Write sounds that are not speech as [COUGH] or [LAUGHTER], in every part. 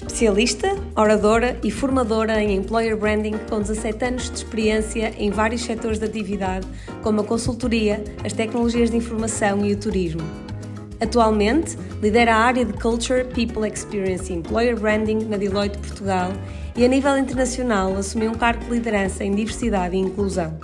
Especialista, oradora e formadora em Employer Branding com 17 anos de experiência em vários setores de atividade, como a consultoria, as tecnologias de informação e o turismo. Atualmente, lidera a área de Culture, People Experience e Employer Branding na Deloitte Portugal e, a nível internacional, assumiu um cargo de liderança em diversidade e inclusão.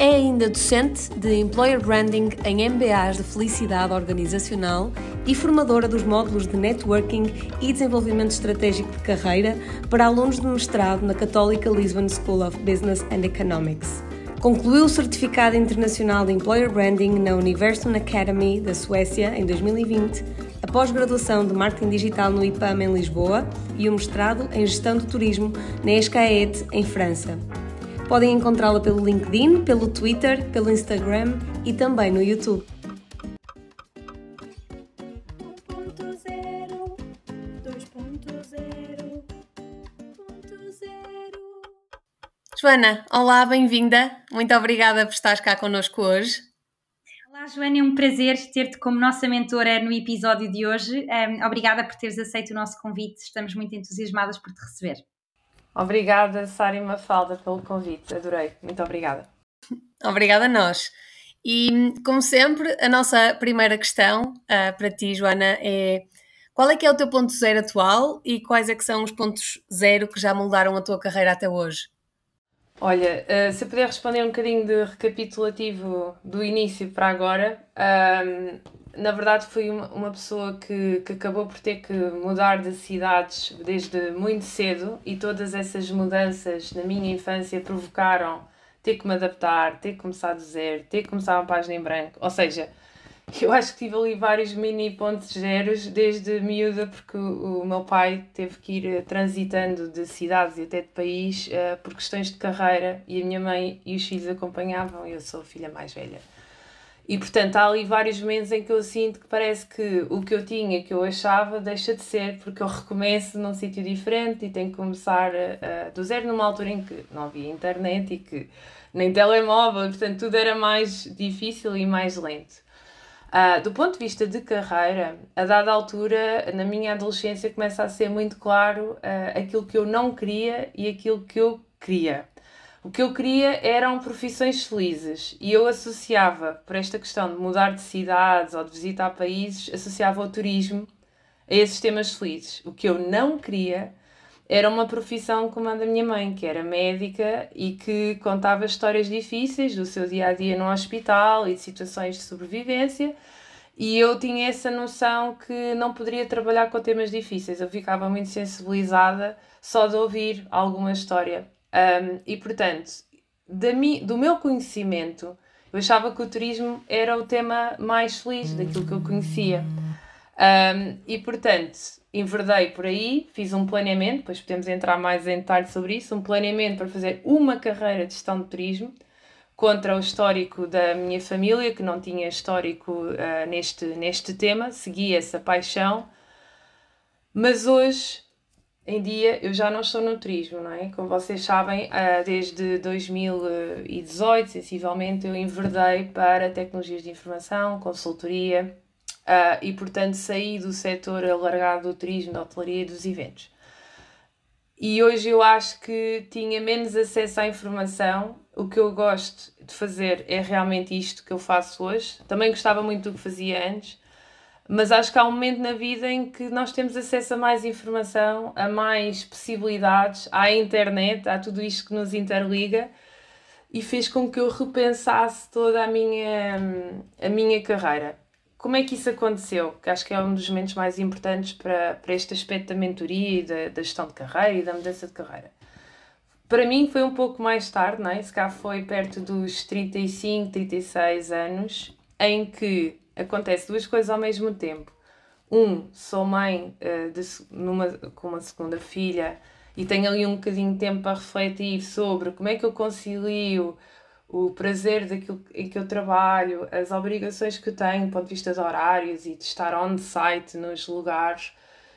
É ainda docente de Employer Branding em MBAs de Felicidade Organizacional e formadora dos módulos de Networking e Desenvolvimento Estratégico de Carreira para alunos de mestrado na Católica Lisbon School of Business and Economics. Concluiu o Certificado Internacional de Employer Branding na University Academy da Suécia em 2020, a pós-graduação de Marketing Digital no IPAM em Lisboa e o mestrado em Gestão do Turismo na ESCAET em França. Podem encontrá-la pelo LinkedIn, pelo Twitter, pelo Instagram e também no YouTube. Joana, olá, bem-vinda. Muito obrigada por estar cá connosco hoje. Olá, Joana, é um prazer ter-te como nossa mentora no episódio de hoje. Um, obrigada por teres aceito o nosso convite. Estamos muito entusiasmadas por te receber. Obrigada, Sara e Mafalda, pelo convite. Adorei. Muito obrigada. [LAUGHS] Obrigada a nós. E, como sempre, a nossa primeira questão uh, para ti, Joana, é qual é que é o teu ponto zero atual e quais é que são os pontos zero que já moldaram a tua carreira até hoje? Olha, uh, se puder responder um bocadinho de recapitulativo do início para agora, na verdade fui uma, uma pessoa que, que acabou por ter que mudar de cidades desde muito cedo e todas essas mudanças na minha infância provocaram ter que me adaptar, ter que começar do zero, ter que começar uma página em branco. Ou seja, [LAUGHS] eu acho que tive ali vários mini pontos zeros desde miúda, porque o, meu pai teve que ir eh, transitando de cidades e até de país uh, por questões de carreira e a minha mãe e os filhos acompanhavam eu sou a filha mais velha. E portanto há ali vários momentos em que eu sinto que parece que o que eu tinha, que eu achava, deixa de ser, porque eu recomeço num sítio diferente e tenho que começar uh, do zero numa altura em que não havia internet e que nem telemóvel, portanto tudo era mais difícil e mais lento. Uh, do ponto de vista de carreira, a dada altura, na minha adolescência, começa a ser muito claro uh, aquilo que eu não queria e aquilo que eu queria. O que eu queria eram profissões felizes e eu associava, por esta questão de mudar de cidades ou de visitar países, associava o turismo a esses temas felizes. O que eu não queria era uma profissão como a da minha mãe, que era médica e que contava histórias difíceis do seu dia a dia no hospital e de situações de sobrevivência. E eu tinha essa noção que não poderia trabalhar com temas difíceis. Eu ficava muito sensibilizada só de ouvir alguma história. Um, e portanto, da mi, do meu conhecimento, eu achava que o turismo era o tema mais feliz daquilo que eu conhecia. Um, e portanto, enverdei por aí, fiz um planeamento, depois podemos entrar mais em detalhe sobre isso, um planeamento para fazer uma carreira de gestão de turismo contra o histórico da minha família, que não tinha histórico uh, neste, neste tema, segui essa paixão, mas hoje em dia eu já não estou no turismo, não é? Como vocês sabem, ah, desde 2018, sensivelmente, eu enverdei para tecnologias de informação, consultoria ah, e, portanto, saí do setor alargado do turismo, da hotelaria e dos eventos. E hoje eu acho que tinha menos acesso à informação. O que eu gosto de fazer é realmente isto que eu faço hoje. Também gostava muito do que fazia antes, mas acho que há um momento na vida em que nós temos acesso a mais informação, a mais possibilidades, à internet, a tudo isto que nos interliga e fez com que eu repensasse toda a minha, a minha carreira. Como é que isso aconteceu? Que acho que é um dos momentos mais importantes para, para este aspecto da mentoria e da, da gestão de carreira e da mudança de carreira. Para mim foi um pouco mais tarde, não é? Se cá foi perto dos 35, 36 anos, em que acontece duas coisas ao mesmo tempo. Um, sou mãe uh, de, numa, com uma segunda filha e tenho ali um bocadinho de tempo para refletir sobre como é que eu concilio o prazer daquilo em que eu trabalho, as obrigações que eu tenho do ponto de vista de horários e de estar on-site nos lugares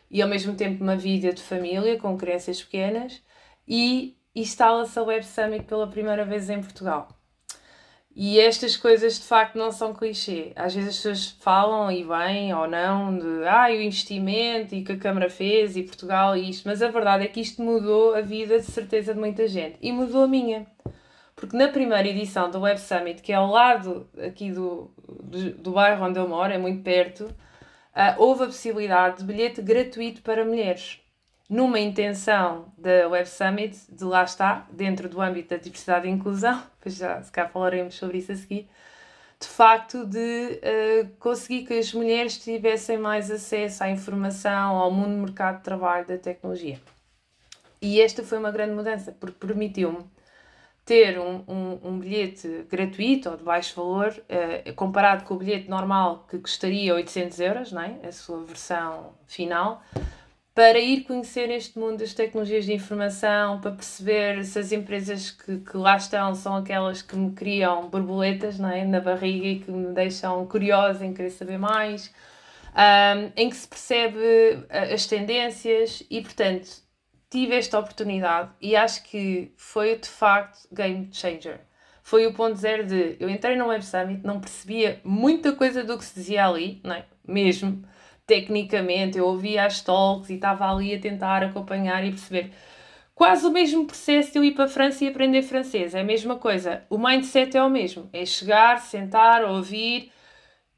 e ao mesmo tempo uma vida de família com crianças pequenas e instala-se a Web Summit pela primeira vez em Portugal. E estas coisas de facto não são clichê. Às vezes as pessoas falam e bem ou não de ah, o investimento e que a Câmara fez e Portugal e isto, mas a verdade é que isto mudou a vida de certeza de muita gente e mudou a minha. Porque na primeira edição do Web Summit, que é ao lado aqui do, do, do bairro onde eu moro, é muito perto, uh, houve a possibilidade de bilhete gratuito para mulheres numa intenção da Web Summit, de lá está, dentro do âmbito da diversidade e inclusão, [LAUGHS] pois já se cá falaremos sobre isso a seguir, de facto de uh, conseguir que as mulheres tivessem mais acesso à informação, ao mundo do mercado de trabalho da tecnologia. E esta foi uma grande mudança, porque permitiu-me ter um, um, um, bilhete gratuito ou de baixo valor, uh, comparado com o bilhete normal que custaria 800 euros, não é? a sua versão final, para ir conhecer este mundo das tecnologias de informação, para perceber se as empresas que, que lá estão são aquelas que me criam borboletas não é? na barriga e que me deixam curiosa em querer saber mais, um, em que se percebe as tendências e, portanto, tive esta oportunidade e acho que foi de facto game changer. Foi o ponto zero de eu entrei no Web Summit, não percebia muita coisa do que se dizia ali, não é? mesmo tecnicamente, eu ouvia as talks e estava ali a tentar acompanhar e perceber. Quase o mesmo processo de eu ir para a França e aprender francês, é a mesma coisa. O mindset é o mesmo, é chegar, sentar, ouvir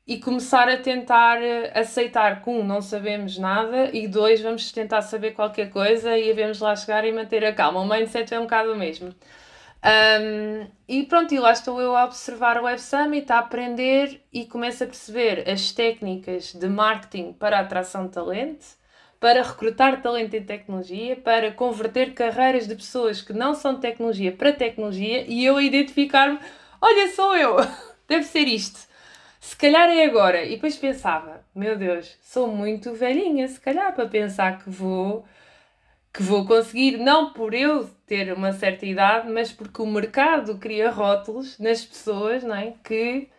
e começar a tentar eh, aceitar que um, não sabemos nada e dois, vamos tentar saber qualquer coisa e devemos lá chegar e manter a calma. O mindset é um bocado o mesmo. Um, e pronto, e lá estou eu a observar o Web Summit, a aprender e começo a perceber as técnicas de marketing para atração de talento, para recrutar talento em tecnologia, para converter carreiras de pessoas que não são tecnologia para tecnologia e eu a identificar-me: olha, sou eu, [LAUGHS] deve ser isto. Se calhar é agora. E depois pensava: meu Deus, sou muito velhinha, se calhar, para pensar que vou que vou conseguir, não por eu ter uma certa idade, mas porque o mercado cria rótulos nas pessoas, não é? Que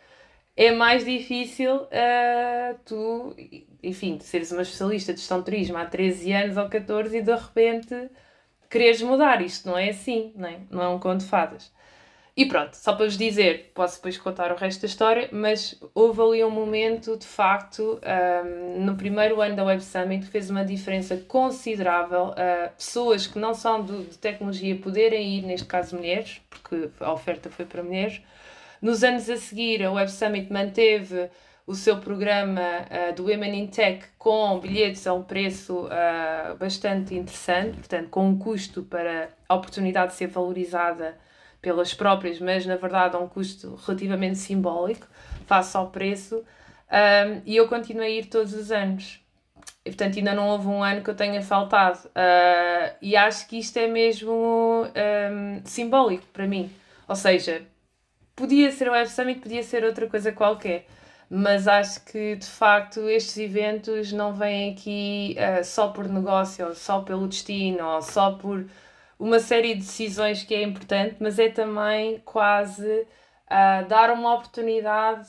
é mais difícil uh, tu, enfim, seres uma especialista de gestão de turismo há 13 anos ou 14 e de repente quereres mudar. Isto não é assim, não é? Não é um conto de fadas. E pronto, só para vos dizer, posso depois contar o resto da história, mas houve ali um momento, de facto, um, no primeiro ano da Web Summit, que fez uma diferença considerável. Uh, pessoas que não são do, de tecnologia poderem ir, neste caso mulheres, porque a oferta foi para mulheres. Nos anos a seguir, a Web Summit manteve o seu programa uh, do Women in Tech com bilhetes a um preço uh, bastante interessante, portanto, com um custo para a oportunidade de ser valorizada pelas próprias, mas na verdade a um custo relativamente simbólico face ao preço. Um, e eu continuei a ir todos os anos. E, portanto, ainda não houve um ano que eu tenha faltado. Uh, e acho que isto é mesmo um, simbólico para mim. Ou seja, podia ser o Web Summit, podia ser outra coisa qualquer. Mas acho que de facto estes eventos não vêm aqui uh, só por negócio, ou só pelo destino, ou só por uma série de decisões que é importante, mas é também quase uh, dar uma oportunidade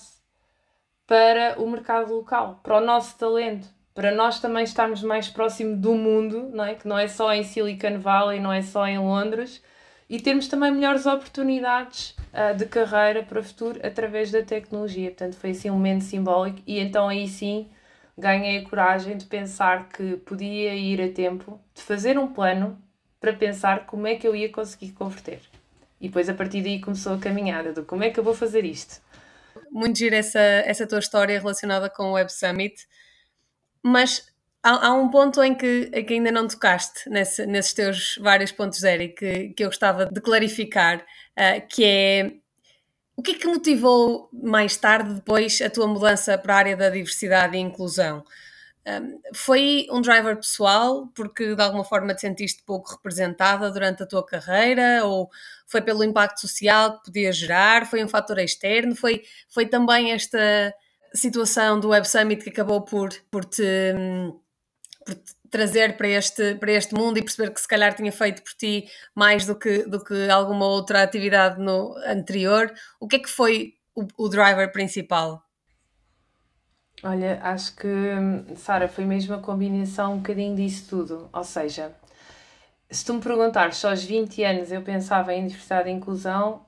para o mercado local, para o nosso talento, para nós também estarmos mais próximo do mundo, não é? que não é só em Silicon Valley, não é só em Londres, e termos também melhores oportunidades uh, de carreira para o futuro através da tecnologia. Portanto, foi assim um momento simbólico, e então aí sim ganhei a coragem de pensar que podia ir a tempo, de fazer um plano para pensar como é que eu ia conseguir converter. E depois a partir daí começou a caminhada do como é que eu vou fazer isto. Muito gira essa, essa tua história relacionada com o Web Summit, mas há, há um ponto em que, que ainda não tocaste nesse, nesses teus vários pontos zero e que, que eu gostava de clarificar, uh, que é o que é que motivou mais tarde, depois, a tua mudança para a área da diversidade e inclusão? Foi um driver pessoal porque de alguma forma te sentiste pouco representada durante a tua carreira ou foi pelo impacto social que podia gerar? Foi um fator externo? Foi, foi também esta situação do Web Summit que acabou por, por, te, por te trazer para este, para este mundo e perceber que se calhar tinha feito por ti mais do que, do que alguma outra atividade no anterior? O que é que foi o, o driver principal? Olha, acho que, Sara, foi mesmo a combinação um bocadinho disso tudo. Ou seja, se tu me perguntares só aos 20 anos eu pensava em diversidade e inclusão,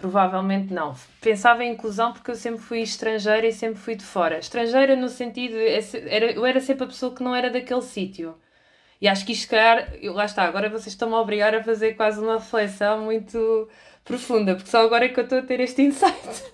Provavelmente não. Pensava em inclusão porque eu sempre fui estrangeira e sempre fui de fora. Estrangeira no sentido, era, eu era sempre a pessoa que não era daquele sítio. E acho que isto, calhar, lá está, agora vocês estão-me a obrigar a fazer quase uma reflexão muito profunda, porque só agora é que eu estou a ter este [LAUGHS] insight.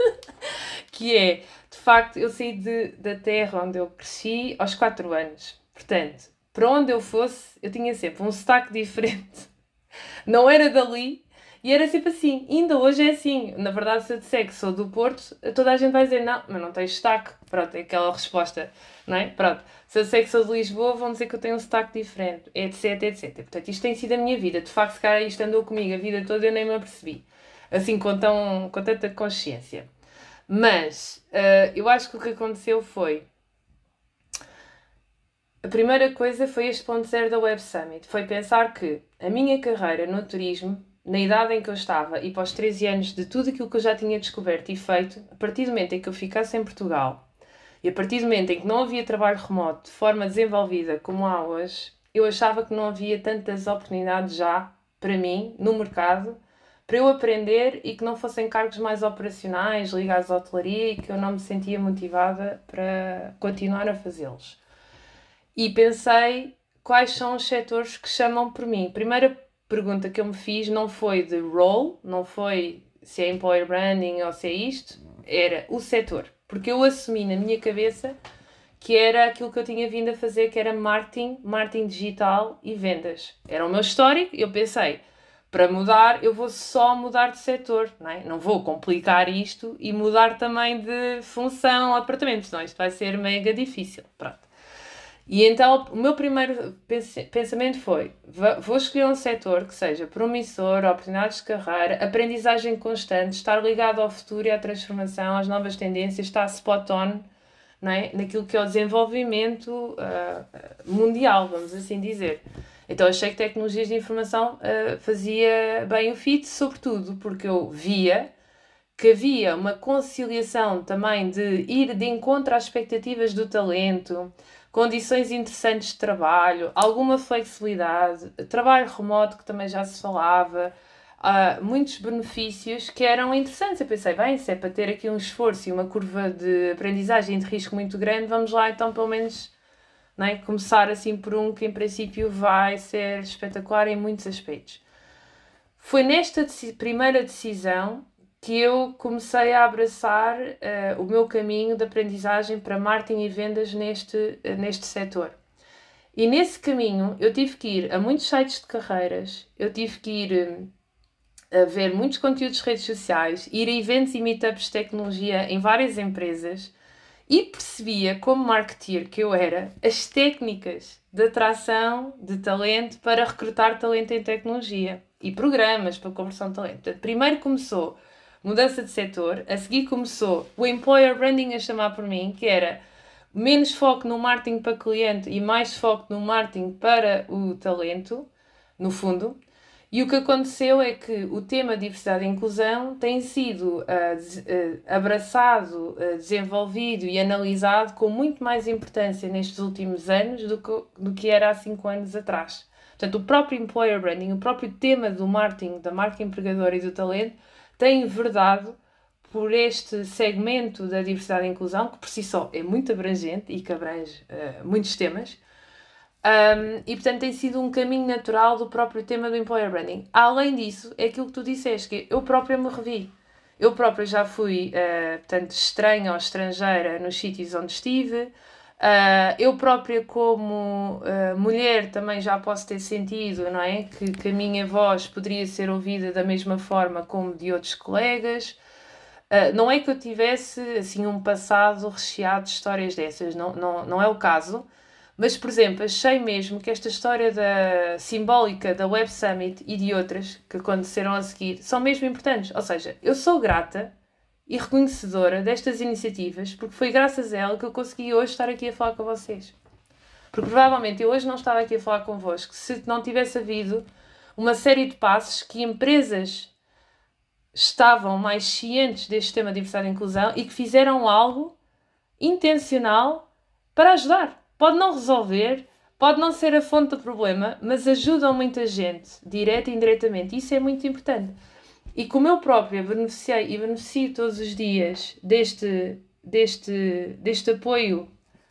que é, de facto, eu saí de, da terra onde eu cresci aos 4 anos. Portanto, para onde eu fosse, eu tinha sempre um sotaque diferente. [LAUGHS] Não era dali, e era sempre assim. Ainda hoje é assim. Na verdade, se eu disser que sou do Porto, toda a gente vai dizer não, mas não tens sotaque. Pronto, é aquela resposta, não é? Pronto. Se eu sei que sou de Lisboa, vão dizer que eu tenho um sotaque diferente, etc, etc. Portanto, isto tem sido a minha vida. De facto, se calhar isto andou comigo a vida toda, eu nem me apercebi. Assim, com, tão, com tanta consciência. Mas, uh, eu acho que o que aconteceu foi... A primeira coisa foi este ponto zero da Web Summit. Foi pensar que a minha carreira no turismo na idade em que eu estava e pós 13 anos de tudo aquilo que eu já tinha descoberto e feito, a partir do momento em que eu ficasse em Portugal e a partir do momento em que não havia trabalho remoto de forma desenvolvida como há hoje, eu achava que não havia tantas oportunidades já para mim no mercado para eu aprender e que não fossem cargos mais operacionais ligados à hotelaria e que eu não me sentia motivada para continuar a fazê-los. E pensei quais são os setores que chamam por mim. Primeira pergunta que eu me fiz não foi de role, não foi se é employer branding ou se é isto, era o setor. Porque eu assumi na minha cabeça que era aquilo que eu tinha vindo a fazer, que era marketing, marketing digital e vendas. Era o meu histórico, eu pensei, para mudar, eu vou só mudar de setor, não é? Não vou complicar isto e mudar também de função, apartamento, senão isto vai ser mega difícil. Pronto. E então o meu primeiro pensamento foi: vou escolher um setor que seja promissor, oportunidades de carreira, aprendizagem constante, estar ligado ao futuro e à transformação, às novas tendências, estar spot on não é? naquilo que é o desenvolvimento uh, mundial, vamos assim dizer. Então achei que tecnologias de informação uh, fazia bem o fit, sobretudo porque eu via que havia uma conciliação também de ir de encontro às expectativas do talento condições interessantes de trabalho, alguma flexibilidade, trabalho remoto que também já se falava, uh, muitos benefícios que eram interessantes. Eu pensei, bem, se é para ter aqui um esforço e uma curva de aprendizagem de risco muito grande, vamos lá então pelo menos é? começar assim por um que em princípio vai ser espetacular em muitos aspectos. Foi nesta primeira decisão que eu comecei a abraçar uh, o meu caminho de aprendizagem para marketing e vendas neste, uh, neste setor. E nesse caminho eu tive que ir a muitos sites de carreiras, eu tive que ir uh, a ver muitos conteúdos de redes sociais, ir a eventos e meetups de tecnologia em várias empresas e percebia, como marketeer que eu era, as técnicas de atração de talento para recrutar talento em tecnologia e programas para conversão de talento. Portanto, primeiro começou mudança de setor. A seguir começou o employer branding a chamar por mim, que era menos foco no marketing para cliente e mais foco no marketing para o talento, no fundo. E o que aconteceu é que o tema diversidade e inclusão tem sido uh, uh, abraçado, uh, desenvolvido e analisado com muito mais importância nestes últimos anos do que, do que era há cinco anos atrás. Portanto, o próprio employer branding, o próprio tema do marketing, da marca empregadora e do talento, tem verdade por este segmento da diversidade e inclusão, que por si só é muito abrangente e que abrange uh, muitos temas. Um, e portanto tem sido um caminho natural do próprio tema do employer branding. Além disso, é aquilo que tu disseste, que eu própria me revi. Eu própria já fui, uh, portanto, estranha ou estrangeira nos sítios onde estive. Uh, eu própria, como uh, mulher, também já posso ter sentido não é? que, que a minha voz poderia ser ouvida da mesma forma como de outros colegas. Uh, não é que eu tivesse assim um passado recheado de histórias dessas, não, não, não é o caso. Mas, por exemplo, achei mesmo que esta história da simbólica da Web Summit e de outras que aconteceram a seguir são mesmo importantes. Ou seja, eu sou grata e reconhecedora destas iniciativas, porque foi graças a ela que eu consegui hoje estar aqui a falar com vocês. Porque provavelmente eu hoje não estava aqui a falar convosco se não tivesse havido uma série de passos que empresas estavam mais cientes deste tema de diversidade e inclusão e que fizeram algo intencional para ajudar. Pode não resolver, pode não ser a fonte do problema, mas ajudam muita gente, direta e indiretamente. Isso é muito importante. E como eu própria beneficiei e beneficio todos os dias deste, deste, deste apoio,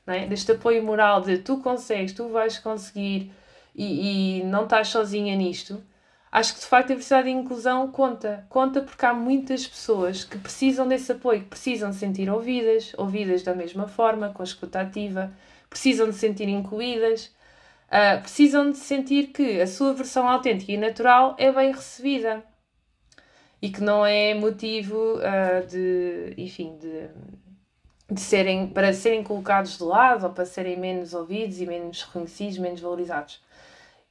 é? deste apoio moral de tu consegues, tu vais conseguir e, e não estás sozinha nisto, acho que de facto a diversidade e a inclusão conta. Conta porque há muitas pessoas que precisam desse apoio, que precisam sentir ouvidas, ouvidas da mesma forma, com escuta ativa, precisam de sentir incluídas, uh, precisam de sentir que a sua versão autêntica e natural é bem recebida e que não é motivo uh, de, enfim, de, de serem, para serem colocados de lado ou para serem menos ouvidos e menos reconhecidos, menos valorizados.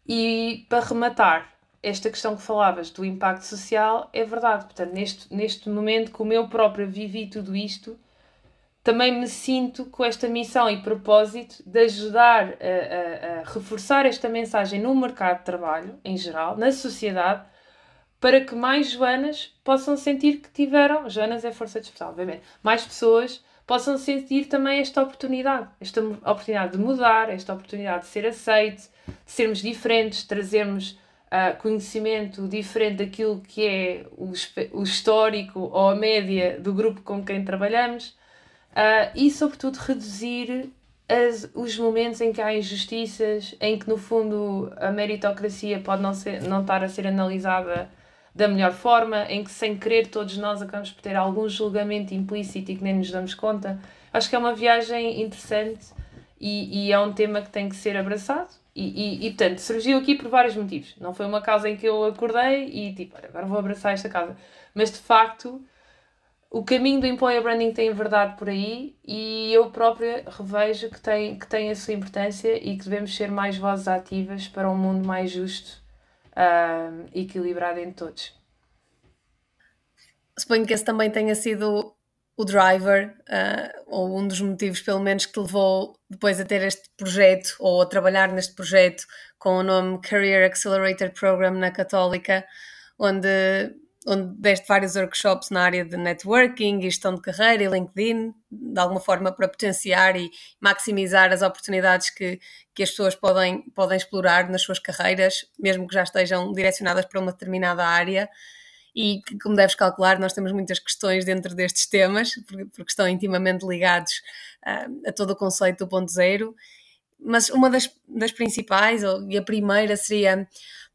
E para rematar, esta questão que falavas do impacto social é verdade. Portanto, neste, neste momento, como eu própria vivi tudo isto, também me sinto com esta missão e propósito de ajudar a, a, a, reforçar esta mensagem no mercado de trabalho, em geral, na sociedade, para que mais Joanas possam sentir que tiveram, Joanas é força de especial, obviamente, mais pessoas possam sentir também esta oportunidade, esta oportunidade de mudar, esta oportunidade de ser aceite, de sermos diferentes, trazermos uh, conhecimento diferente daquilo que é o, o histórico ou a média do grupo com quem trabalhamos Uh, e, sobretudo, reduzir as, os momentos em que há injustiças, em que, no fundo, a meritocracia pode não, ser, não estar a ser analisada da melhor forma, em que, sem querer, todos nós acabamos por ter algum julgamento implícito e que nem nos damos conta. Acho que é uma viagem interessante e, e é um tema que tem que ser abraçado. E, e, e, portanto, surgiu aqui por vários motivos. Não foi uma causa em que eu acordei e, tipo, agora vou abraçar esta casa. Mas, de facto, o caminho do employer branding tem verdade por aí e eu própria revejo que tem, que tem a sua importância e que devemos ser mais vozes ativas para um mundo mais justo uh, e equilibrado em todos. Suponho que esse também tenha sido o driver, uh, ou um dos motivos, pelo menos, que te levou depois a ter este projeto ou a trabalhar neste projeto com o nome Career Accelerator Program na Católica, onde onde deste vários workshops na área de networking, gestão de carreira e LinkedIn, de alguma forma para potenciar e maximizar as oportunidades que, que as pessoas podem, podem explorar nas suas carreiras, mesmo que já estejam direcionadas para uma determinada área. E como deves calcular, nós temos muitas questões dentro destes temas, porque, porque estão intimamente ligados uh, a todo o conceito do ponto zero. Mas uma das, das principais, ou, e a primeira, seria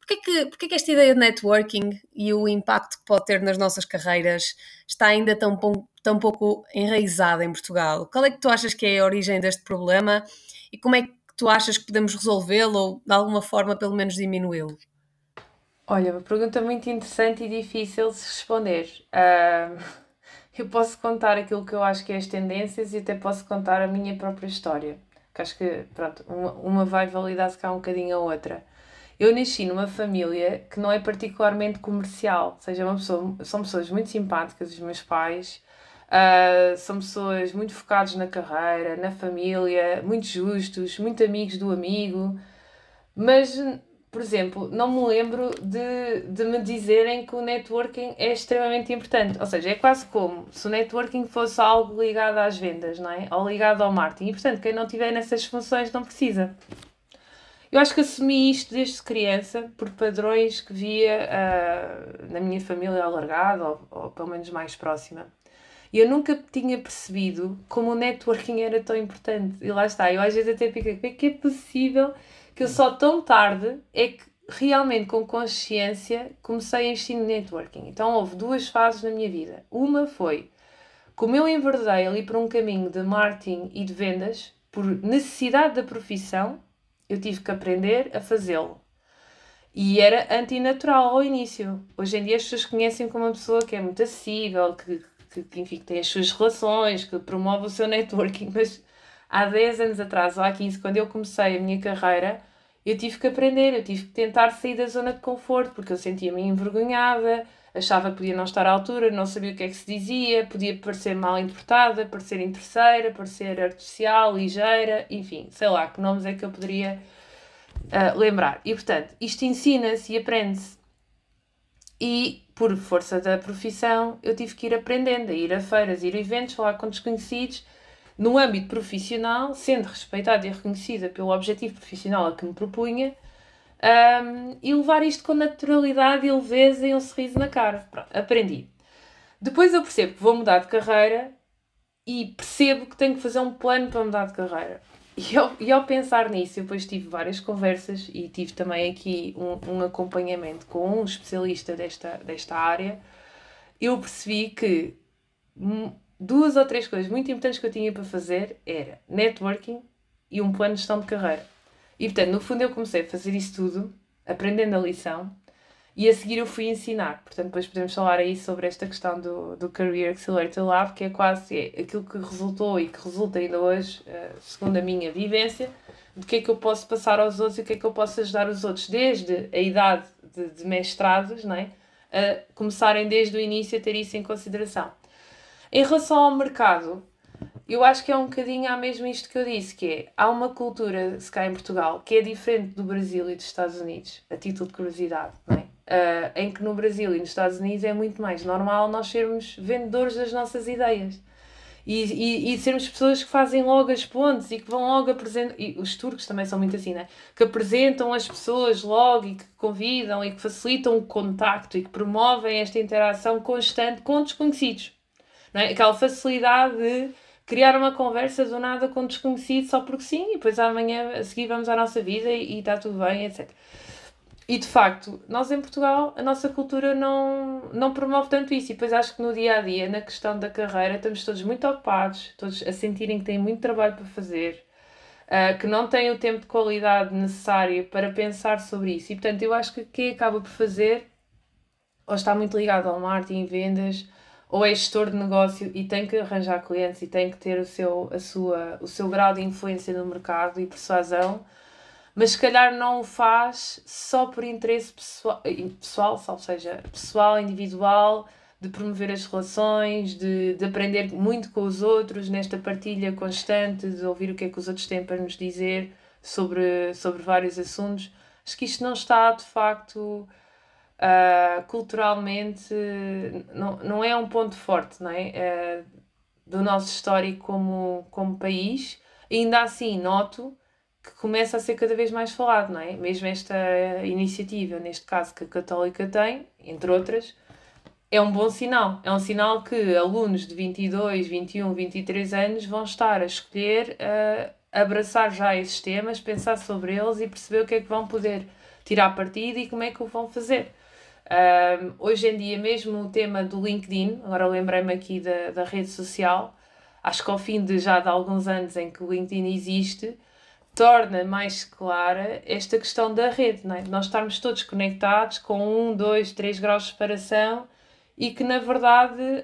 Porquê que, que esta ideia de networking e o impacto que pode ter nas nossas carreiras está ainda tão, tão pouco enraizada em Portugal? Qual é que tu achas que é a origem deste problema e como é que tu achas que podemos resolvê-lo ou de alguma forma pelo menos diminuí-lo? Olha, uma pergunta muito interessante e difícil de responder. Uh, [LAUGHS] eu posso contar aquilo que eu acho que é as tendências e até posso contar a minha própria história. Que acho que, pronto, uma, uma vai validar se cá um bocadinho a outra. Eu nasci numa família que não é particularmente comercial, ou seja, uma pessoa, são pessoas muito simpáticas, os meus pais, uh, são pessoas muito focadas na carreira, na família, muito justos, muito amigos do amigo, mas, por exemplo, não me lembro de, de me dizerem que o networking é extremamente importante, ou seja, é quase como se o networking fosse algo ligado às vendas, não é? Ou ligado ao marketing, e portanto, quem não tiver nessas funções não precisa. Eu acho que assumi isto desde criança por padrões que via uh, na minha família alargada, ou, ou pelo menos mais próxima. E eu nunca tinha percebido como o networking era tão importante. E lá está, eu às vezes até fico, como é que é possível que eu só tão tarde é que realmente com consciência comecei a investir no networking. Então houve duas fases na minha vida. Uma foi como eu enverdei ali para um caminho de marketing e de vendas por necessidade da profissão eu tive que aprender a fazê-lo. E era antinatural ao início. Hoje em dia as pessoas conhecem como uma pessoa que é muito acessível, que, que, que, enfim, que tem as suas relações, que promove o seu [LAUGHS] networking. Mas há 10 anos atrás, ou há 15, quando eu comecei a minha carreira, eu tive que aprender, eu tive que tentar sair da zona de conforto, porque eu sentia-me envergonhada, achava que podia não estar à altura, não sabia o que é que se dizia, podia parecer mal interpretada, parecer interesseira, parecer artificial, ligeira, enfim, sei lá que nomes é que eu poderia uh, lembrar. E portanto, isto ensina-se e aprende-se. E por força da profissão, eu tive que ir aprendendo, a ir a feiras, ir a eventos, falar com desconhecidos, no âmbito profissional, sendo respeitada e reconhecida pelo objetivo profissional a que me propunha um, e levar isto com naturalidade e leveza e um sorriso na cara. Pronto, aprendi. Depois eu percebo que vou mudar de carreira e percebo que tenho que fazer um plano para mudar de carreira. E ao, e ao pensar nisso, eu depois tive várias conversas e tive também aqui um, um acompanhamento com um especialista desta, desta área. Eu percebi que duas ou três coisas muito importantes que eu tinha para fazer era networking e um plano de gestão de carreira. E portanto, no fundo, eu comecei a fazer isso tudo, aprendendo a lição, e a seguir eu fui ensinar. Portanto, depois podemos falar aí sobre esta questão do, do Career Accelerator Lab, que é quase é aquilo que resultou e que resulta ainda hoje, uh, segundo a minha vivência, do que é que eu posso passar aos outros e o que é que eu posso ajudar os outros, desde a idade de, de mestrados, não é? a começarem desde o início a ter isso em consideração. Em relação ao mercado, eu acho que é um bocadinho há mesmo isto que eu disse, que é, há uma cultura, se cá em Portugal, que é diferente do Brasil e dos Estados Unidos, a título de curiosidade, não é? Uh, em que no Brasil e nos Estados Unidos é muito mais normal nós sermos vendedores das nossas ideias. E, e, e sermos pessoas que fazem logo as pontes e que vão logo apresentar. E os turcos também são muito assim, né? Que apresentam as pessoas logo e que convidam e que facilitam o contacto e que promovem esta interação constante com desconhecidos. Não é? Aquela facilidade de criar uma conversa do nada com desconhecido só porque sim, e depois amanhã a seguir vamos à nossa vida e, está tudo bem, etc. E de facto, nós em Portugal, a nossa cultura não, não promove tanto isso. E depois acho que no dia a dia, na questão da carreira, estamos todos muito ocupados, todos a sentirem que têm muito trabalho para fazer, uh, que não têm o tempo de qualidade necessário para pensar sobre isso. E portanto, eu acho que quem acaba por fazer, ou está muito ligado ao marketing vendas, ou é gestor de negócio e tem que arranjar clientes e tem que ter o seu, a sua, o seu grau de influência no mercado e persuasão, mas se calhar não o faz só por interesse pessoal, pessoal ou seja, pessoal, individual, de promover as relações, de, de aprender muito com os outros nesta partilha constante, de ouvir o que é que os outros têm para nos dizer sobre, sobre vários assuntos. Acho que isto não está de facto uh, culturalmente não, não é um ponto forte não é? Uh, do nosso histórico como, como país. Ainda assim, noto que começa a ser cada vez mais falado, não é? Mesmo esta iniciativa, neste caso que a Católica tem, entre outras, é um bom sinal. É um sinal que alunos de 22, 21, 23 anos vão estar a escolher uh, abraçar já esses temas, pensar sobre eles e perceber o que é que vão poder tirar partido e como é que o vão fazer. Um, hoje em dia, mesmo o tema do LinkedIn, agora lembrei-me aqui da, da rede social, acho que ao fim de já de alguns anos em que o LinkedIn existe, torna mais clara esta questão da rede, não é? Nós estarmos todos conectados com um, dois, três graus de separação e que na verdade,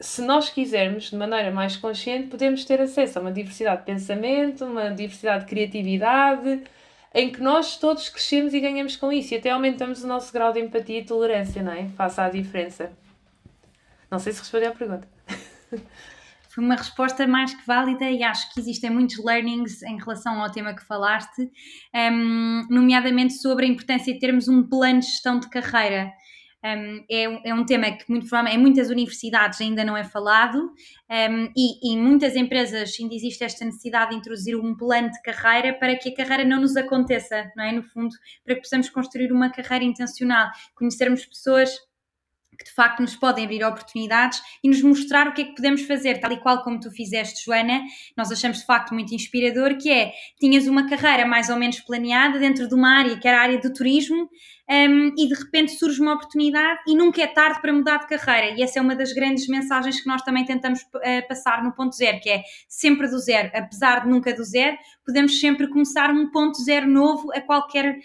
se nós quisermos de maneira mais consciente, podemos ter acesso a uma diversidade de pensamento, uma diversidade de criatividade em que nós todos crescemos e ganhamos com isso e até aumentamos o nosso grau de empatia e tolerância, não é? Face à diferença. Não sei se respondi à pergunta. [LAUGHS] Foi uma resposta mais que válida e acho que existem muitos learnings em relação ao tema que falaste, um, nomeadamente sobre a importância de termos um plano de gestão de carreira um, é, é, um tema que muito provavelmente em muitas universidades ainda não é falado um, e em muitas empresas ainda existe esta necessidade de introduzir um plano de carreira para que a carreira não nos aconteça, não é? No fundo, para que possamos construir uma carreira intencional, conhecermos pessoas que de facto nos podem abrir oportunidades e nos mostrar o que é que podemos fazer, tal e qual como tu fizeste, Joana. Nós achamos de facto muito inspirador, que é, tinhas uma carreira mais ou menos planeada dentro de uma área que era a área do turismo, um, e de repente surge uma oportunidade e nunca é tarde para mudar de carreira. E essa é uma das grandes mensagens que nós também tentamos uh, passar no ponto zero, que é sempre do zero, apesar de nunca do zero, podemos sempre começar um ponto zero novo a qualquer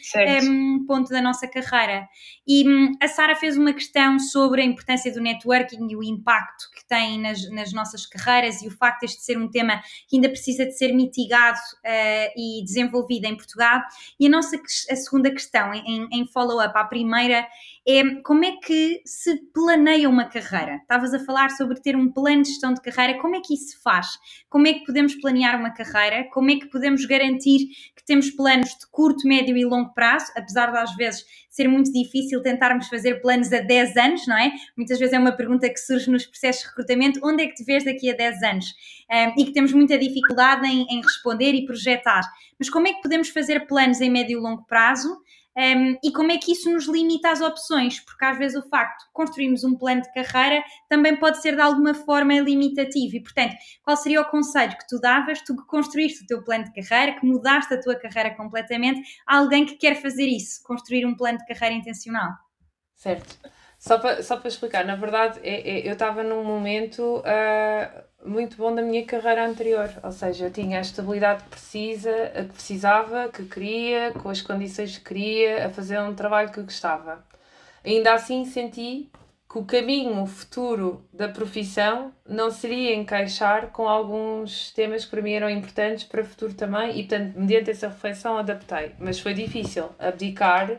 um, ponto da nossa carreira. E um, a Sara fez uma questão sobre a importância do networking e o impacto que tem nas, nas nossas carreiras e o facto de este ser um tema que ainda precisa de ser mitigado uh, e desenvolvido em Portugal. E a nossa a segunda questão, em, em follow-up à primeira, é como é que se planeia uma carreira? Estavas a falar sobre ter um plano de gestão de carreira, como é que isso se faz? Como é que podemos planear uma carreira? Como é que podemos garantir que temos planos de curto, médio e longo prazo, apesar de às vezes ser muito difícil tentarmos fazer planos a 10 anos, não é? Muitas vezes é uma pergunta que surge nos processos de recrutamento: onde é que te vês daqui a 10 anos? Um, e que temos muita dificuldade em, em responder e projetar. Mas como é que podemos fazer planos em médio e longo prazo? Um, e como é que isso nos limita às opções, porque às vezes o facto de construirmos um plano de carreira também pode ser de alguma forma limitativo. E, portanto, qual seria o conselho que tu davas, tu que construíste o teu plano de carreira, que mudaste a tua carreira completamente, a alguém que quer fazer isso, construir um plano de carreira intencional? Certo. Só para, só para explicar, na verdade, é, é, eu estava num momento uh, muito bom da minha carreira anterior, ou seja, eu tinha a estabilidade que, precisa, que precisava, que queria, com as condições que queria, a fazer um trabalho que gostava. Ainda assim, senti que o caminho futuro da profissão não seria encaixar com alguns temas que para mim eram importantes para o futuro também, e portanto, mediante essa reflexão, adaptei. Mas foi difícil abdicar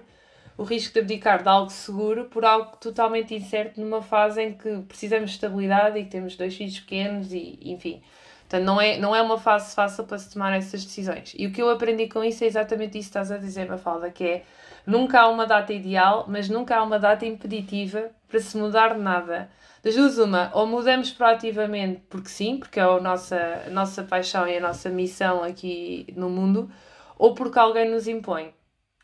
o risco de abdicar de algo seguro por algo totalmente incerto numa fase em que precisamos de estabilidade e que temos dois filhos pequenos e enfim. Portanto, não é, não é uma fase fácil para se tomar essas decisões. E o que eu aprendi com isso é exatamente isso que estás a dizer, Mafalda, que é nunca há uma data ideal, mas nunca há uma data impeditiva para se mudar nada. Das duas, uma, ou mudamos proativamente porque sim, porque é a nossa, a nossa paixão e a nossa missão aqui no mundo, ou porque alguém nos impõe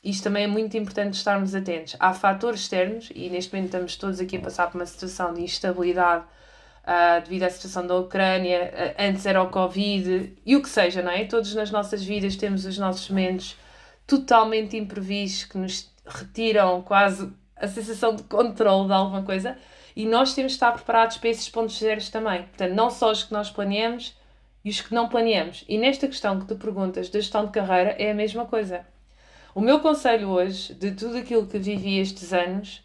isto também é muito importante estarmos atentos. Há fatores externos, e neste momento estamos todos aqui a passar por uma situação de instabilidade uh, devido à situação da Ucrânia, uh, antes era o Covid, e o que seja, não é? Todos nas nossas vidas temos os nossos momentos totalmente imprevistos que nos retiram quase a sensação de controle de alguma coisa, e nós temos de estar preparados para esses pontos zeros também. Portanto, não só os que nós planeamos e os que não planeamos. E nesta questão que tu perguntas da gestão de carreira é a mesma coisa o meu conselho hoje, de tudo aquilo que vivi estes anos,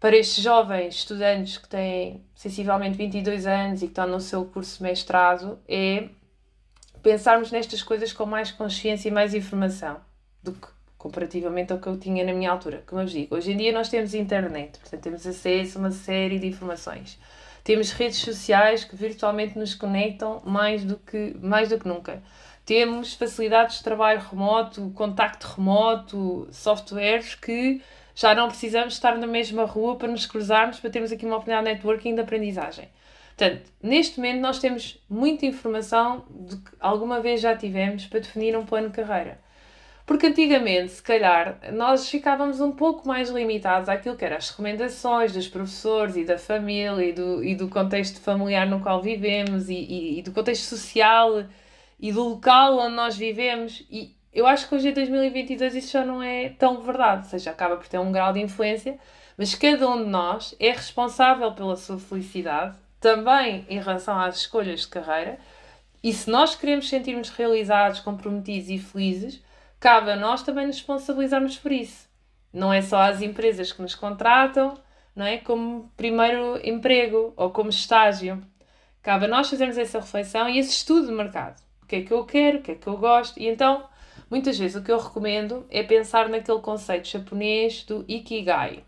para estes jovens estudantes que têm sensivelmente 22 anos e que estão no seu curso mestrado, é pensarmos nestas coisas com mais consciência e mais informação do que comparativamente ao que eu tinha na minha altura. Como eu vos digo, hoje em dia nós temos internet, portanto temos acesso a uma série de informações. Temos redes sociais que virtualmente nos conectam mais do que, mais do que nunca. Temos facilidades de trabalho remoto, contacto remoto, softwares que já não precisamos estar na mesma rua para nos cruzarmos, para termos aqui uma oportunidade de networking de aprendizagem. Portanto, neste momento nós temos muita informação do que alguma vez já tivemos para definir um plano de carreira. Porque antigamente, se calhar, nós ficávamos um pouco mais limitados àquilo que eram as recomendações dos professores e da família e do, e do contexto familiar no qual vivemos e, e, e do contexto social e do local onde nós vivemos. E eu acho que hoje em 2022 isso já não é tão verdade, ou seja, acaba por ter um grau de influência, mas cada um de nós é responsável pela sua felicidade, também em relação às escolhas de carreira. E se nós queremos sentirmos realizados, comprometidos e felizes, cabe a nós também nos responsabilizarmos por isso. Não é só as empresas que nos contratam, não é? Como primeiro emprego ou como estágio. Cabe a nós fazermos essa reflexão e esse estudo de mercado que é que eu quero, o que é que eu gosto. E então, muitas vezes o que eu recomendo é pensar naquele conceito japonês do Ikigai.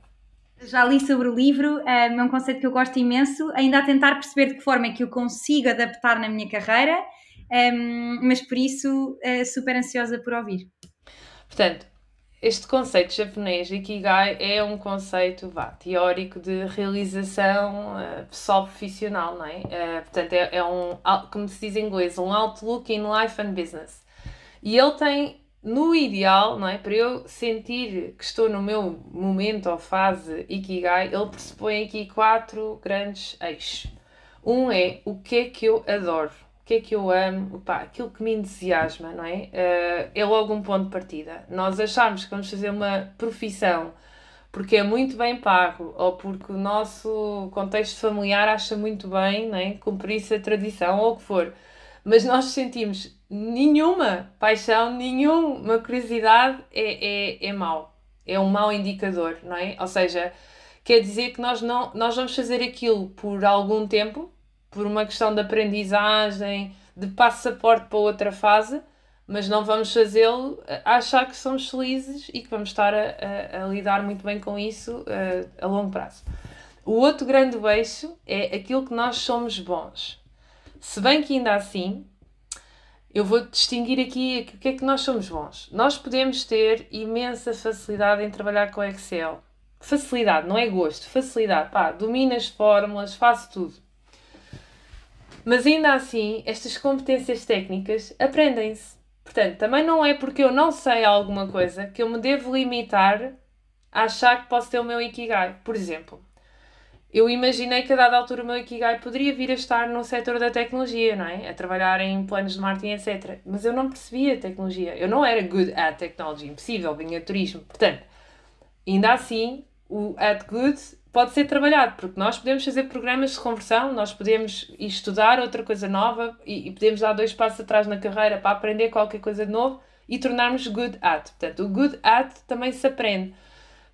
Já li sobre o livro, é um conceito que eu gosto imenso, ainda a tentar perceber de que forma é que eu consigo adaptar na minha carreira, um, mas por isso é super ansiosa por ouvir. Portanto, este conceito japonês, Ikigai, é um conceito vá, teórico de realização uh, pessoal profissional, não é? Uh, portanto, é, é, um, como se diz em inglês, um outlook in life and business. E ele tem, no ideal, não é? Para eu sentir que estou no meu momento ou fase Ikigai, ele pressupõe aqui quatro grandes eixos. Um é o que é que eu adoro que é que eu amo, Opa, aquilo que me entusiasma, não é? Uh, é logo um ponto de partida. Nós acharmos que vamos fazer uma profissão porque é muito bem pago ou porque o nosso contexto familiar acha muito bem, não é? Cumprir-se a tradição ou o que for. Mas nós sentimos nenhuma paixão, nenhuma curiosidade, é, é, é mau. É um mau indicador, não é? Ou seja, quer dizer que nós, não, nós vamos fazer aquilo por algum tempo, por uma questão de aprendizagem, de passaporte para outra fase, mas não vamos fazê-lo a achar que somos felizes e que vamos estar a, a, a lidar muito bem com isso a, a longo prazo. O outro grande eixo é aquilo que nós somos bons. Se bem que ainda assim, eu vou distinguir aqui o que é que nós somos bons. Nós podemos ter imensa facilidade em trabalhar com Excel. Facilidade, não é gosto, facilidade. Pá, domino as fórmulas, faço tudo. Mas ainda assim, estas competências técnicas aprendem-se. Portanto, também não é porque eu não sei alguma coisa que eu me devo limitar a achar que posso ter o meu Ikigai. Por exemplo, eu imaginei que a dada altura o meu Ikigai poderia vir a estar no setor da tecnologia, não é? A trabalhar em planos de marketing, etc. Mas eu não percebia tecnologia. Eu não era good at technology. Impossível, vinha turismo. Portanto, ainda assim, o at good pode ser trabalhado, porque nós podemos fazer programas de conversão, nós podemos estudar outra coisa nova e, e podemos dar dois passos atrás na carreira para aprender qualquer coisa de novo e tornarmos good at. Portanto, o good at também se aprende.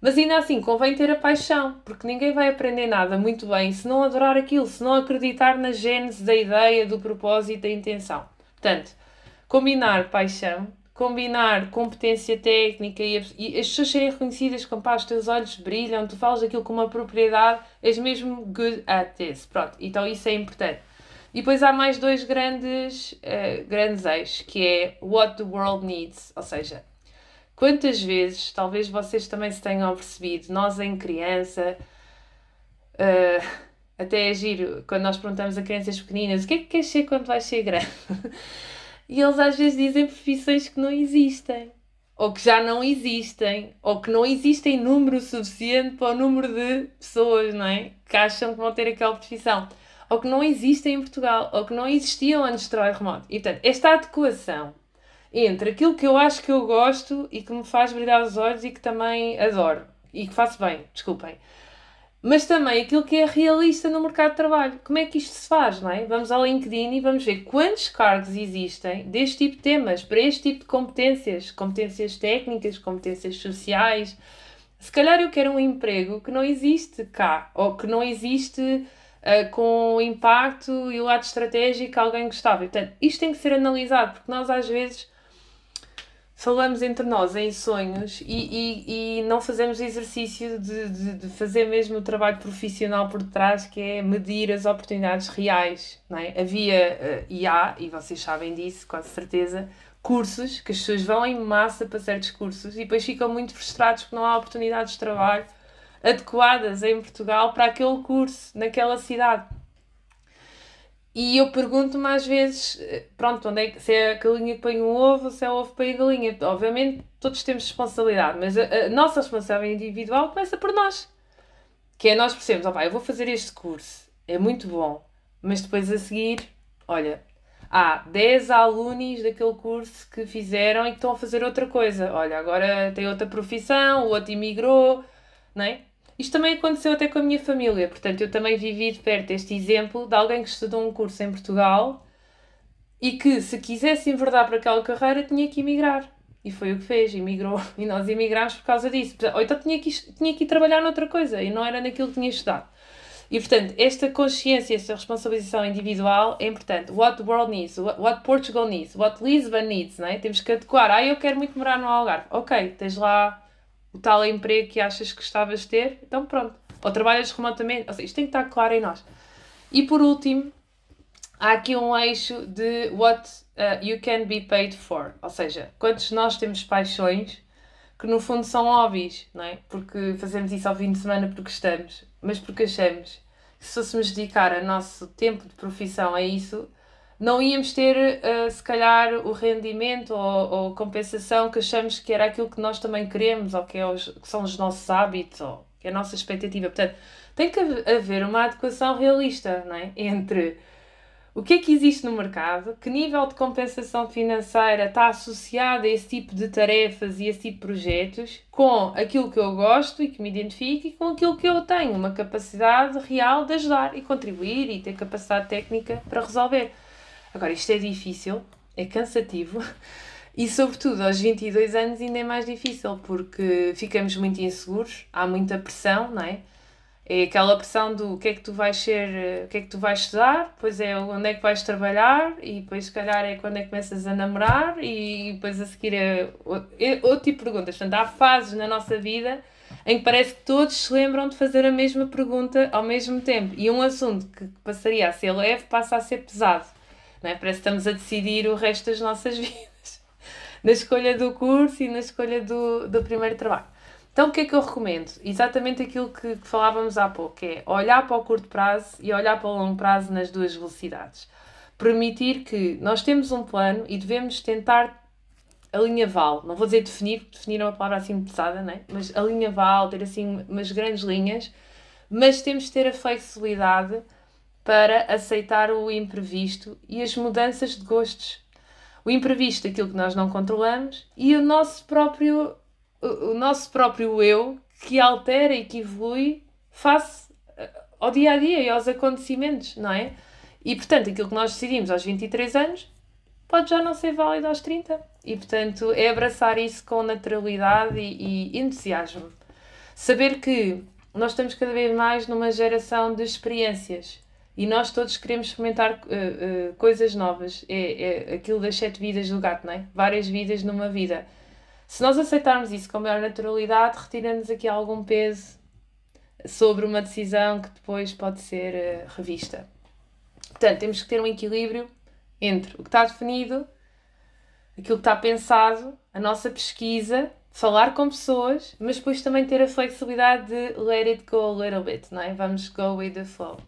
Mas ainda assim, convém ter a paixão, porque ninguém vai aprender nada muito bem se não adorar aquilo, se não acreditar na gênese da ideia, do propósito, da intenção. Portanto, combinar paixão, combinar competência técnica e, e as pessoas serem reconhecidas com pá, os teus olhos brilham, tu falas aquilo com uma propriedade, és mesmo good at this. Pronto, então isso é importante. E depois há mais dois grandes, uh, grandes eixos, que é what the world needs, ou seja, Quantas vezes, talvez vocês também se tenham percebido, nós em criança, uh, até é giro, quando nós perguntamos a crianças pequeninas o que é que queres ser quando vais ser grande? [LAUGHS] e eles às vezes dizem profissões que não existem, ou que já não existem, ou que não existem número suficiente para o número de pessoas, não é? Que acham que vão ter aquela profissão, ou que não existem em Portugal, ou que não existiam antes do trabalho remoto. E portanto, esta adequação entre aquilo que eu acho que eu gosto e que me faz brilhar os olhos e que também adoro e que faço bem, desculpem. Mas também aquilo que é realista no mercado de trabalho. Como é que isto se faz, não é? Vamos ao LinkedIn e vamos ver quantos cargos existem deste tipo de temas, para este tipo de competências, competências técnicas, competências sociais. Se calhar eu quero um emprego que não existe cá, ou que não existe uh, com impacto e o lado estratégico que alguém gostava. Portanto, isto tem que ser analisado, porque nós às vezes falamos entre nós em sonhos e, e, e não fazemos exercício de, de, de, fazer mesmo o trabalho profissional por trás, que é medir as oportunidades reais. Não é? Havia e há, e vocês sabem disso, com certeza, cursos que as pessoas vão em massa para certos cursos e depois ficam muito frustrados porque não há oportunidades de trabalho adequadas em Portugal para aquele curso, naquela cidade. E eu pergunto-me às vezes, eh, pronto, onde é que, se é a galinha que põe um ovo se é o ovo que põe a galinha. Obviamente todos temos responsabilidade, mas a, a nossa responsabilidade individual começa por nós. Que é nós percebemos, ó eu vou fazer este curso, é muito bom, mas depois a seguir, olha, há 10 alunos daquele curso que fizeram e que estão a fazer outra coisa. Olha, agora tem outra profissão, o outro imigrou, não é? Isto também aconteceu até com a minha família, portanto, eu também vivi de perto este exemplo de alguém que estudou um curso em Portugal e que, se quisesse enverdar para aquela carreira, tinha que emigrar. E foi o que fez, emigrou. [LAUGHS] E nós emigrámos por causa disso. Ou então tinha que, tinha que ir trabalhar noutra coisa e não era naquilo que tinha estudado. E portanto, esta consciência, esta responsabilização individual é importante. What the world needs, what Portugal needs, what Lisbon needs, não é? Temos que adequar. Ah, eu quero muito morar no Algarve. Ok, tens lá o tal emprego que achas que gostavas de ter, então pronto. Ou trabalhas remotamente, ou seja, isto tem que estar claro em nós. E por último, há aqui um eixo de what uh, you can be paid for, ou seja, quantos de nós temos paixões que no fundo são hobbies, não é? Porque fazemos isso ao fim de semana porque gostamos, mas porque achamos que se fôssemos dedicar o nosso tempo de profissão a isso, não íamos ter, uh, se calhar, o rendimento ou, ou compensação que achamos que era aquilo que nós também queremos ou que, é os, que são os nossos hábitos ou que é a nossa expectativa. Portanto, tem que haver uma adequação realista não é? [LAUGHS] entre o que é que existe no mercado, que nível de compensação financeira está associado a esse tipo de tarefas e esse tipo de projetos, com aquilo que eu gosto e que me identifico e com aquilo que eu tenho, uma capacidade real de ajudar e contribuir e ter capacidade técnica para resolver. Agora, isto é difícil, é cansativo [LAUGHS] e, sobretudo, aos 22 anos ainda é mais difícil porque ficamos muito inseguros, há muita pressão, não é? É aquela pressão do o que é que tu vais ser, o que é que tu vais estudar, depois é onde é que vais trabalhar e depois se calhar é quando é que começas a namorar e depois a seguir é outro, é outro tipo de perguntas. Portanto, há fases na nossa vida em que parece que todos se lembram de fazer a mesma pergunta ao mesmo tempo e um assunto que passaria a ser leve passa a ser pesado. Não é? Parece que estamos a decidir o resto das nossas [LAUGHS] vidas na escolha do curso e na escolha do, do primeiro trabalho. Então, o que é que eu recomendo? Exatamente aquilo que, que falávamos há pouco, é olhar para o curto prazo e olhar para o longo prazo nas duas velocidades. Permitir que nós temos um plano e devemos tentar alinhaval, não vou dizer definir, porque definir é uma palavra assim pesada, né? mas alinhaval, ter assim umas grandes linhas, mas temos de ter a flexibilidade para aceitar o imprevisto e as mudanças de gostos. O imprevisto, aquilo que nós não controlamos, e o nosso próprio, o nosso próprio eu que altera e que evolui face eh, ao dia a dia e aos acontecimentos, não é? E portanto, aquilo que nós decidimos aos 23 anos pode já não ser válido aos 30. E portanto, é abraçar isso com naturalidade e, e entusiasmo. Saber que nós estamos cada vez mais numa geração de experiências e nós todos queremos experimentar uh, uh, coisas novas. É, é aquilo das sete vidas do gato, não é? Várias vidas numa vida. Se nós aceitarmos isso com maior naturalidade, retiramos aqui algum peso sobre uma decisão que depois pode ser uh, revista. Portanto, temos que ter um equilíbrio entre o que está definido, aquilo que está pensado, a nossa pesquisa, falar com pessoas, mas depois também ter a flexibilidade de let it go a little bit, não é? Vamos go with the flow.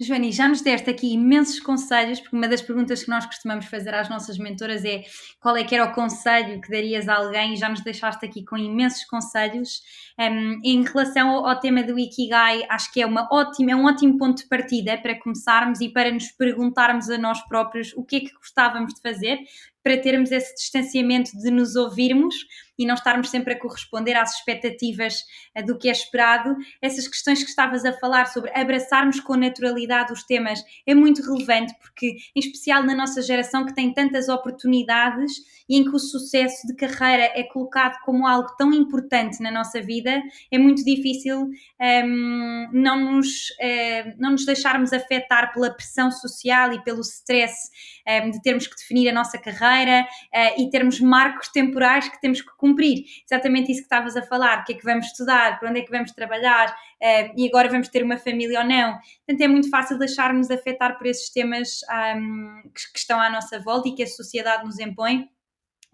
Joani, já nos deste aqui imensos conselhos, porque uma das perguntas que nós costumamos fazer às nossas mentoras é qual é que era o conselho que darias a alguém e já nos deixaste aqui com imensos conselhos. Um, em relação ao, ao, tema do Ikigai, acho que é, uma ótima, é um ótimo ponto de partida para começarmos e para nos perguntarmos a nós próprios o que é que gostávamos de fazer, para termos esse distanciamento de nos ouvirmos e não estarmos sempre a corresponder às expectativas eh, do que é esperado. Essas questões que estavas a falar sobre abraçarmos com naturalidade os temas é muito relevante, porque, em especial na nossa geração que tem tantas oportunidades e em que o sucesso de carreira é colocado como algo tão importante na nossa vida, é muito difícil um, ehm, não, nos, uh, não nos deixarmos afetar pela pressão social e pelo stress um, ehm, de termos que definir a nossa carreira uh, e termos marcos temporais que temos que cumprir. Exatamente isso que estavas a falar, o que é que vamos estudar, para onde é que vamos trabalhar uh, e agora vamos ter uma família ou não. Portanto, é muito fácil deixarmos afetar por esses temas um, que, que estão à nossa volta e que a sociedade nos impõe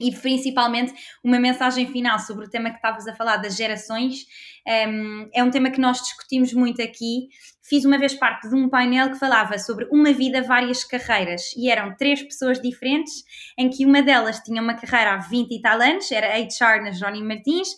e principalmente uma mensagem final sobre o tema que estavas a falar das gerações. Um, é um tema que nós discutimos muito aqui. Fiz uma vez parte de um painel que falava sobre uma vida, várias carreiras, e eram três pessoas diferentes, em que uma delas tinha uma carreira há 20 e tal anos, era HR na Johnny Martins,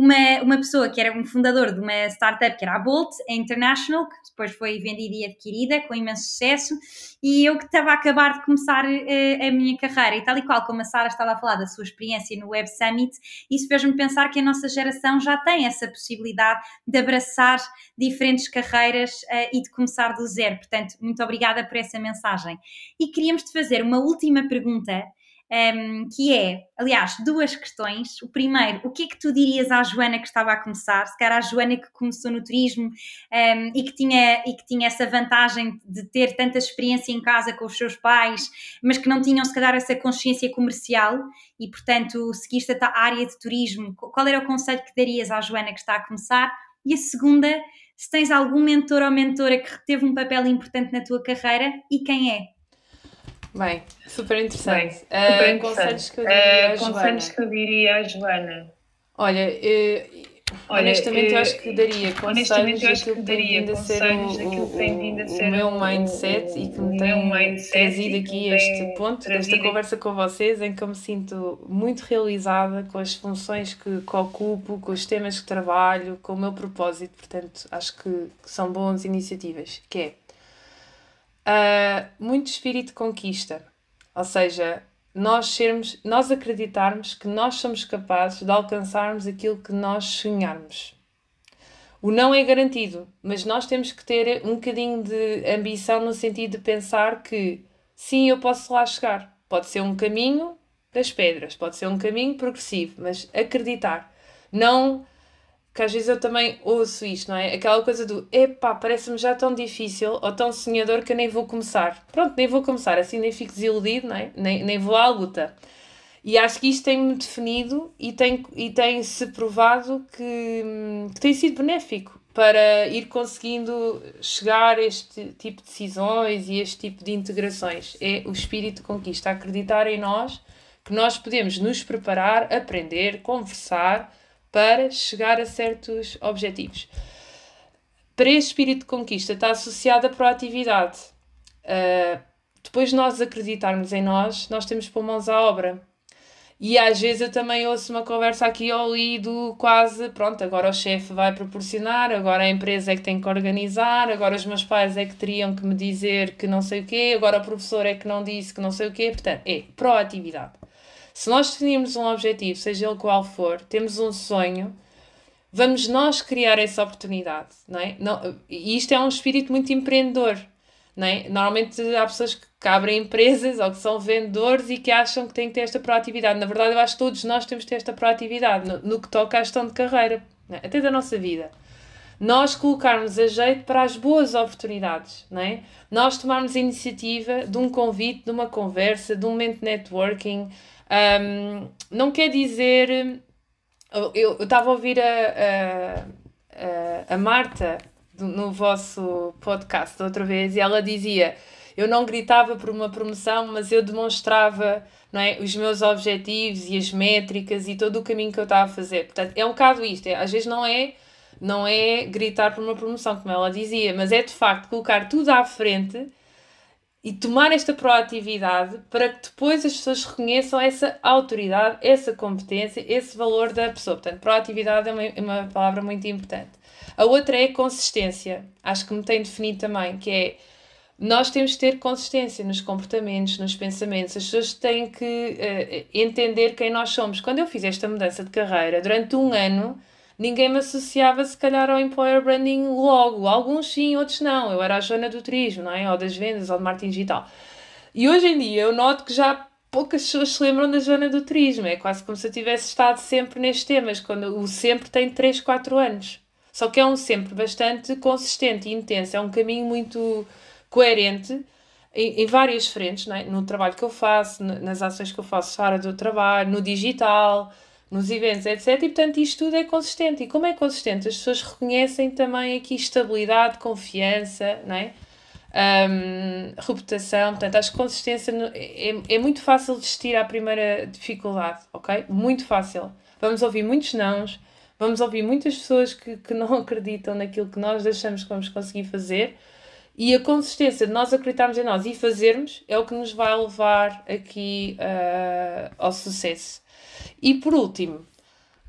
uma, uma pessoa que era um fundador de uma startup que era a Bolt, a International, que depois foi vendida e adquirida com imenso sucesso, e eu que estava a acabar de começar uh, a minha carreira, e tal e qual como a Sara estava a falar da sua experiência no Web Summit, isso fez-me pensar que a nossa geração já tem essa possibilidade de abraçar diferentes carreiras uh, e de começar do zero. Portanto, muito obrigada por essa mensagem. E queríamos te fazer uma última pergunta um, que é, aliás, duas questões. O primeiro, o que é que tu dirias à Joana que estava a começar? Se calhar a Joana que começou no turismo um, e, que tinha, e que tinha essa vantagem de ter tanta experiência em casa com os seus pais, mas que não tinham, se calhar, essa consciência comercial e, portanto, seguiste a área de turismo. Qual era o conselho que darias à Joana que está a começar? E a segunda, se tens algum mentor ou mentora que teve um papel importante na tua carreira e quem é? Bem, super interessante. Bem, super uh, interessante. Conselhos, que eu diria uh, conselhos que eu diria à Joana. Olha, uh, Olha, honestamente, eu acho que daria conselhos daquilo que tem vindo a ser o, o, meu mindset e que me tem trazido aqui este ponto, desta conversa com vocês, em que eu me sinto muito realizada com as funções que, que ocupo, com os temas que trabalho, com o meu propósito. Portanto, acho que, que são boas iniciativas. Que é uh, muito espírito de conquista. Ou seja, nós sermos, nós acreditarmos que nós somos capazes de alcançarmos aquilo que nós sonharmos. O não é garantido, mas nós temos que ter um bocadinho de ambição no sentido de pensar que sim, eu posso lá chegar. Pode ser um caminho das pedras, pode ser um caminho progressivo, mas acreditar. Não às vezes eu também ouço isto, não é? Aquela coisa do epá, parece-me já tão difícil ou tão sonhador que eu nem vou começar. Pronto, nem vou começar, assim nem fico desiludido, não é? Nem, nem vou à luta. E acho que isto tem-me definido e tem, e tem se provado que, que tem sido benéfico para ir conseguindo chegar a este tipo de decisões e este tipo de integrações. É o espírito de conquista, acreditar em nós, que nós podemos nos preparar, aprender, conversar para chegar a certos objetivos. Para este espírito de conquista está associada a proatividade. Uh, depois de nós acreditarmos em nós, nós temos pôr mãos à obra. E às vezes eu também ouço uma conversa aqui ao lido quase, pronto, agora o chefe vai proporcionar, agora a empresa é que tem que organizar, agora os meus pais é que teriam que me dizer que não sei o quê, agora o professor é que não disse que não sei o quê. Portanto, é proatividade. Se nós definirmos um objetivo, seja ele qual for, temos um sonho, vamos nós criar essa oportunidade, não é? Não, e isto é um espírito muito empreendedor. Não é? Normalmente há pessoas que abrem empresas ou que são vendedores e que acham que têm que ter esta proatividade. Na verdade, eu acho que todos nós temos que ter esta proatividade no, no que toca à gestão de carreira, é? até da nossa vida. Nós colocarmos a jeito para as boas oportunidades, não é? Nós tomarmos a iniciativa de um convite, de uma conversa, de um momento de networking. Um, não quer dizer. Eu estava a ouvir a, a, a, Marta no vosso podcast outra vez e ela dizia: Eu não gritava por uma promoção, mas eu demonstrava não é, os meus objetivos e as métricas e todo o caminho que eu estava a fazer. Portanto, é um bocado isto. É, às vezes não é, não é gritar por uma promoção, como ela dizia, mas é de facto colocar tudo à frente e tomar esta proatividade para que depois as pessoas reconheçam essa autoridade, essa competência, esse valor da pessoa. Portanto, proatividade é uma, é uma palavra muito importante. A outra é consistência. Acho que me tem definido também, que é nós temos que ter consistência nos comportamentos, nos pensamentos. As pessoas têm que uh, entender quem nós somos. Quando eu fiz esta mudança de carreira, durante um ano, ninguém me associava se calhar ao employer branding logo. Alguns sim, outros não. Eu era a Joana do turismo, não é? Ou das vendas, ou do marketing digital. E hoje em dia eu noto que já poucas pessoas se lembram da Joana do turismo. É quase como se eu tivesse estado sempre nestes temas, quando o sempre tem 3, 4 anos. Só que é um sempre bastante consistente e intenso, é um caminho muito coerente em, em várias frentes, é? no trabalho que eu faço, nas ações que eu faço fora do trabalho, no digital, nos eventos, etc. E portanto isto tudo é consistente. E como é consistente? As pessoas reconhecem também aqui estabilidade, confiança, não é? Um, reputação, portanto, acho que consistência é, é muito fácil desistir à primeira dificuldade, ok? Muito fácil. Vamos ouvir muitos nãos, vamos ouvir muitas pessoas que, que não [LAUGHS] acreditam naquilo que nós achamos que vamos conseguir fazer e a consistência de nós acreditarmos em nós e fazermos é o que nos vai levar aqui uh, ao sucesso. E por último,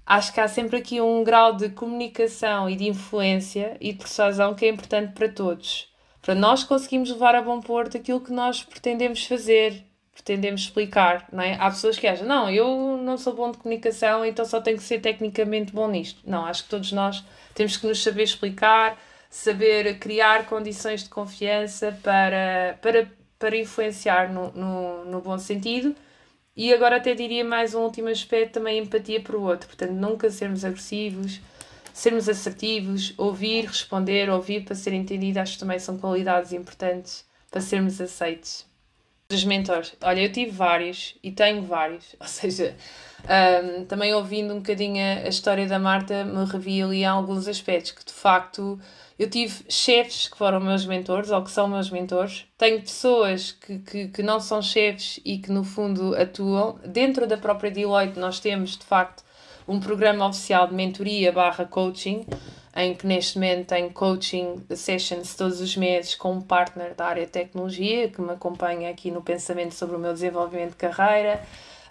acho que há sempre aqui um grau de comunicação e de influência e de persuasão que é importante para todos. Para nós conseguirmos levar a bom porto aquilo que nós pretendemos fazer, pretendemos explicar, não é? Há pessoas que acham, não, eu não sou bom de comunicação, então só tenho que ser tecnicamente bom nisto. Não, acho que todos nós temos que nos saber explicar, saber criar condições de confiança para, para, para influenciar no, no, no bom sentido. E agora até diria mais um último aspecto, também empatia para o outro. Portanto, nunca sermos agressivos, sermos assertivos, ouvir, responder, ouvir para ser entendido, acho que também são qualidades importantes para sermos aceitos. Dos mentores. Olha, eu tive vários e tenho vários, [LAUGHS] ou seja, um, também ouvindo um bocadinho a história da Marta, me revi ali alguns aspectos que de facto eu tive chefes que foram meus mentores ou que são meus mentores. Tenho pessoas que, que, que não são chefes e que no fundo atuam. Dentro da própria Deloitte nós temos de facto um programa oficial de mentoria barra coaching em que neste momento tenho coaching sessions todos os meses com um partner da área de tecnologia que me acompanha aqui no pensamento sobre o meu desenvolvimento de carreira.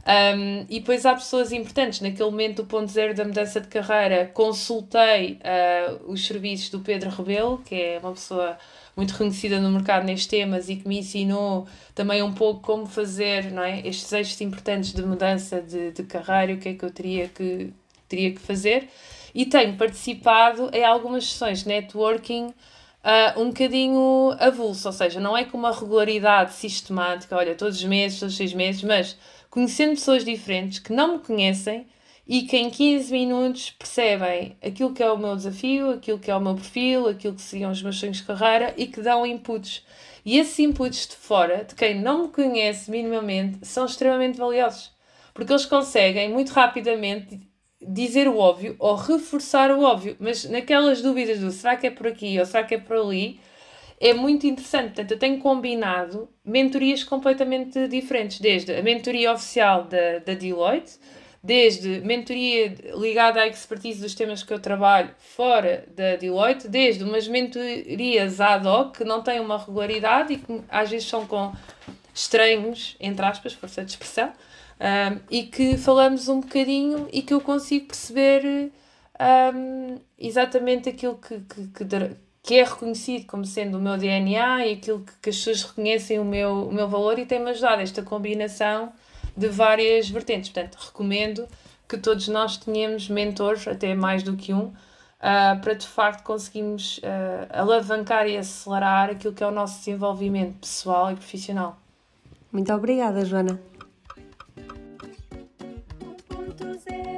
Um, e depois há pessoas importantes. Naquele momento do ponto zero da mudança de carreira, consultei uh, os serviços do Pedro Rebelo, que é uma pessoa muito reconhecida no mercado nestes temas e que me ensinou também um pouco como fazer não é, estes eixos importantes de mudança de, de carreira, o que é que eu teria que, teria que fazer e tenho participado em algumas sessões de networking uh, um bocadinho avulso, ou seja, não é com uma regularidade sistemática, olha, todos os meses, todos os seis meses, mas conhecendo pessoas diferentes que não me conhecem e que em 15 minutos percebem aquilo que é o meu desafio, aquilo que é o meu perfil, aquilo que seriam os meus sonhos de carreira e que dão inputs. E esses inputs de fora, de quem não me conhece minimamente, são extremamente valiosos. Porque eles conseguem muito rapidamente dizer o óbvio ou reforçar o óbvio, mas naquelas dúvidas do será que é por aqui ou será que é por ali, é muito interessante. Portanto, eu tenho combinado mentorias completamente diferentes, desde a mentoria oficial da, da Deloitte, desde mentoria ligada à expertise dos temas que eu trabalho fora da Deloitte, desde umas mentorias ad hoc que não têm uma regularidade e que às vezes são com estranhos, entre aspas, força de expressão, um, e que falamos um bocadinho e que eu consigo perceber um, exatamente aquilo que, que, que, que, é reconhecido como sendo o meu DNA e aquilo que, as pessoas reconhecem o meu, o meu valor e tem-me ajudado esta combinação de várias vertentes. Portanto, recomendo que todos nós tenhamos mentores, até mais do que um, uh, para de facto conseguirmos uh, alavancar e acelerar aquilo que é o nosso desenvolvimento pessoal e profissional. Muito obrigada, Joana. to say